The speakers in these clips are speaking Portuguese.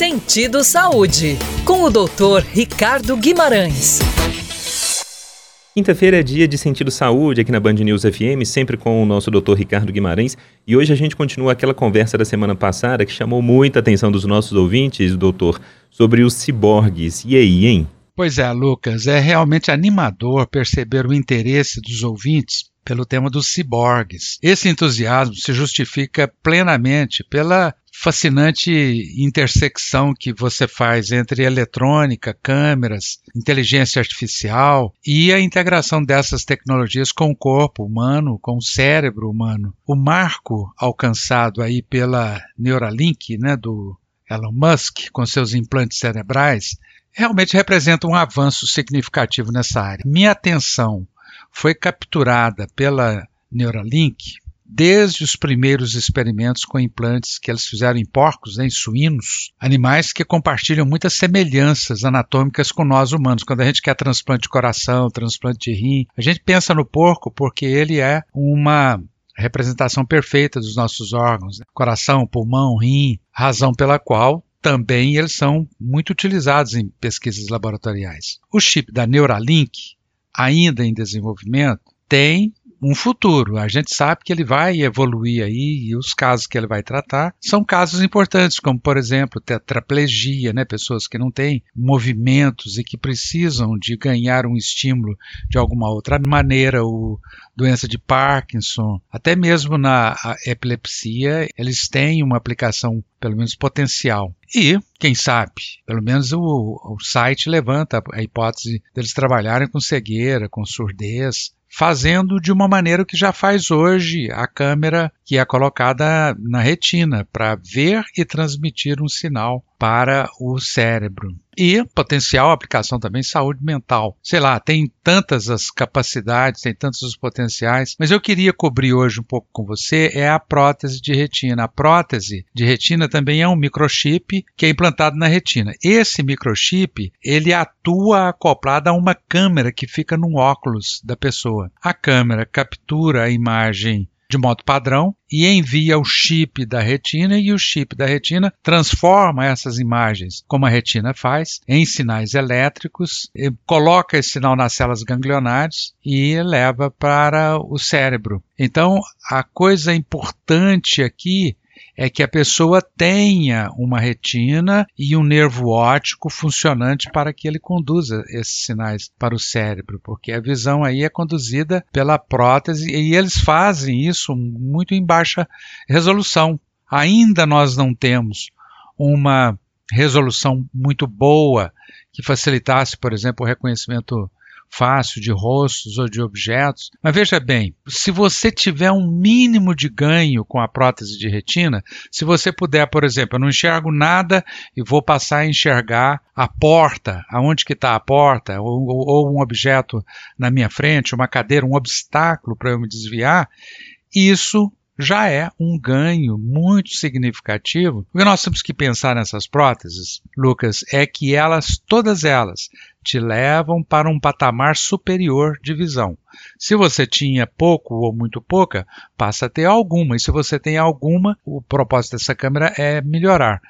Sentido Saúde, com o Dr. Ricardo Guimarães. Quinta-feira é dia de Sentido Saúde aqui na Band News FM, sempre com o nosso Dr. Ricardo Guimarães. E hoje a gente continua aquela conversa da semana passada que chamou muita atenção dos nossos ouvintes, doutor, sobre os ciborgues. E aí, hein? Pois é, Lucas, é realmente animador perceber o interesse dos ouvintes pelo tema dos ciborgues. Esse entusiasmo se justifica plenamente pela fascinante intersecção que você faz entre eletrônica, câmeras, inteligência artificial e a integração dessas tecnologias com o corpo humano, com o cérebro humano. O marco alcançado aí pela Neuralink, né, do Elon Musk, com seus implantes cerebrais, realmente representa um avanço significativo nessa área. Minha atenção foi capturada pela Neuralink desde os primeiros experimentos com implantes que eles fizeram em porcos, né, em suínos, animais que compartilham muitas semelhanças anatômicas com nós humanos. Quando a gente quer transplante de coração, transplante de rim, a gente pensa no porco porque ele é uma representação perfeita dos nossos órgãos, né? coração, pulmão, rim, razão pela qual também eles são muito utilizados em pesquisas laboratoriais. O chip da Neuralink, ainda em desenvolvimento, tem um futuro. A gente sabe que ele vai evoluir aí e os casos que ele vai tratar são casos importantes, como por exemplo tetraplegia, né, pessoas que não têm movimentos e que precisam de ganhar um estímulo de alguma outra maneira, o doença de Parkinson, até mesmo na epilepsia, eles têm uma aplicação pelo menos potencial. E, quem sabe, pelo menos o, o site levanta a hipótese deles trabalharem com cegueira, com surdez, fazendo de uma maneira que já faz hoje a câmera que é colocada na retina para ver e transmitir um sinal para o cérebro. E potencial aplicação também saúde mental. Sei lá, tem tantas as capacidades, tem tantos os potenciais, mas eu queria cobrir hoje um pouco com você é a prótese de retina. A prótese de retina também é um microchip que é implantado na retina. Esse microchip, ele atua acoplado a uma câmera que fica no óculos da pessoa. A câmera captura a imagem de modo padrão e envia o chip da retina e o chip da retina transforma essas imagens, como a retina faz, em sinais elétricos, coloca esse sinal nas células ganglionares e leva para o cérebro. Então, a coisa importante aqui é que a pessoa tenha uma retina e um nervo óptico funcionante para que ele conduza esses sinais para o cérebro, porque a visão aí é conduzida pela prótese e eles fazem isso muito em baixa resolução. Ainda nós não temos uma resolução muito boa que facilitasse, por exemplo, o reconhecimento fácil de rostos ou de objetos. Mas veja bem, se você tiver um mínimo de ganho com a prótese de retina, se você puder, por exemplo, eu não enxergo nada e vou passar a enxergar a porta, aonde que está a porta, ou, ou um objeto na minha frente, uma cadeira, um obstáculo para eu me desviar, isso já é um ganho muito significativo. O que nós temos que pensar nessas próteses, Lucas, é que elas, todas elas, te levam para um patamar superior de visão. Se você tinha pouco ou muito pouca, passa a ter alguma. E se você tem alguma, o propósito dessa câmera é melhorar.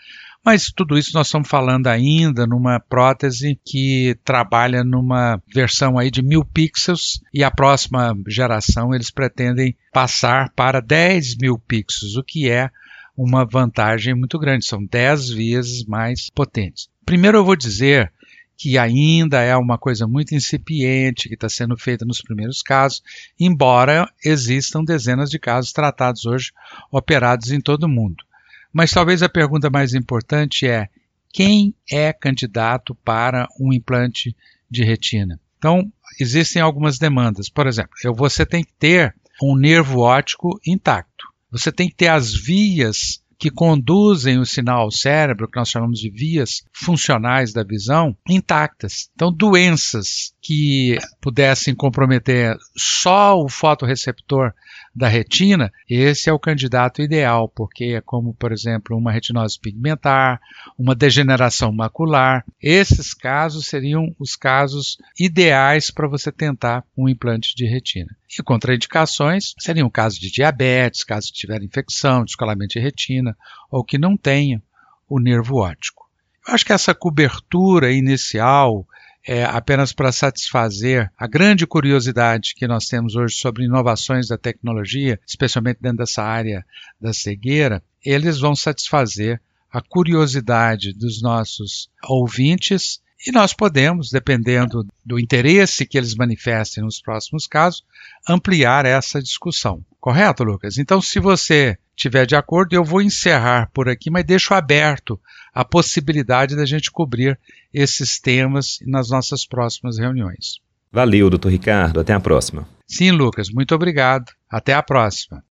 Mas tudo isso nós estamos falando ainda numa prótese que trabalha numa versão aí de mil pixels e a próxima geração eles pretendem passar para 10 mil pixels, o que é uma vantagem muito grande, são 10 vezes mais potentes. Primeiro eu vou dizer que ainda é uma coisa muito incipiente, que está sendo feita nos primeiros casos, embora existam dezenas de casos tratados hoje, operados em todo o mundo. Mas talvez a pergunta mais importante é: quem é candidato para um implante de retina? Então, existem algumas demandas. Por exemplo, você tem que ter um nervo óptico intacto. Você tem que ter as vias que conduzem o sinal ao cérebro, que nós chamamos de vias funcionais da visão, intactas. Então, doenças que pudessem comprometer só o fotoreceptor da retina, esse é o candidato ideal, porque é como, por exemplo, uma retinose pigmentar, uma degeneração macular. Esses casos seriam os casos ideais para você tentar um implante de retina. E contraindicações seriam casos de diabetes, caso tiver infecção, descolamento de retina, ou que não tenha o nervo óptico. acho que essa cobertura inicial é apenas para satisfazer a grande curiosidade que nós temos hoje sobre inovações da tecnologia, especialmente dentro dessa área da cegueira, eles vão satisfazer a curiosidade dos nossos ouvintes e nós podemos, dependendo do interesse que eles manifestem nos próximos casos, ampliar essa discussão. Correto, Lucas? Então, se você estiver de acordo, eu vou encerrar por aqui, mas deixo aberto a possibilidade da gente cobrir esses temas nas nossas próximas reuniões. Valeu, doutor Ricardo. Até a próxima. Sim, Lucas. Muito obrigado. Até a próxima.